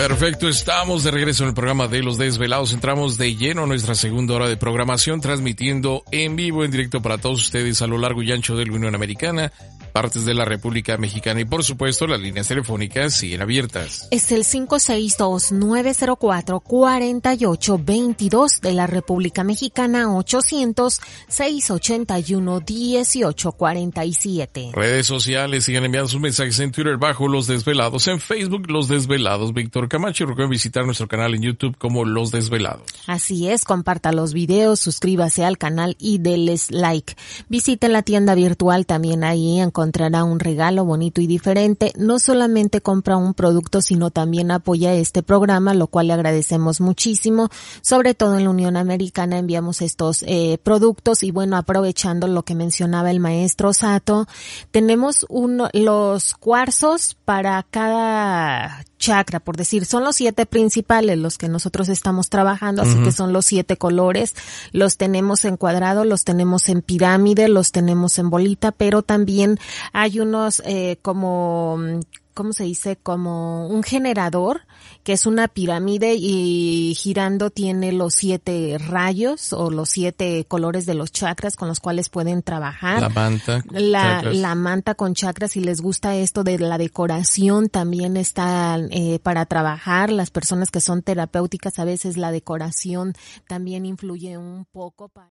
Perfecto, estamos de regreso en el programa de Los Desvelados. Entramos de lleno a nuestra segunda hora de programación, transmitiendo en vivo, en directo para todos ustedes a lo largo y ancho de la Unión Americana, partes de la República Mexicana y por supuesto las líneas telefónicas siguen abiertas. Es el 562-904-4822 de la República Mexicana, 800-681-1847. Redes sociales siguen enviando sus mensajes en Twitter bajo Los Desvelados, en Facebook Los Desvelados, Víctor Camacho. Recuerden visitar nuestro canal en YouTube como Los Desvelados. Así es, comparta los videos, suscríbase al canal y denles like. Visite la tienda virtual también ahí encontrará un regalo bonito y diferente. No solamente compra un producto, sino también apoya este programa, lo cual le agradecemos muchísimo. Sobre todo en la Unión Americana enviamos estos eh, productos y bueno, aprovechando lo que mencionaba el maestro Sato, tenemos uno, los cuarzos para cada chakra, por decir, son los siete principales los que nosotros estamos trabajando, así que son los siete colores, los tenemos en cuadrado, los tenemos en pirámide, los tenemos en bolita, pero también hay unos eh, como ¿cómo se dice? Como un generador, que es una pirámide y girando tiene los siete rayos o los siete colores de los chakras con los cuales pueden trabajar. La manta. La, chakras. la manta con chakras, si les gusta esto de la decoración, también está eh, para trabajar. Las personas que son terapéuticas, a veces la decoración también influye un poco para...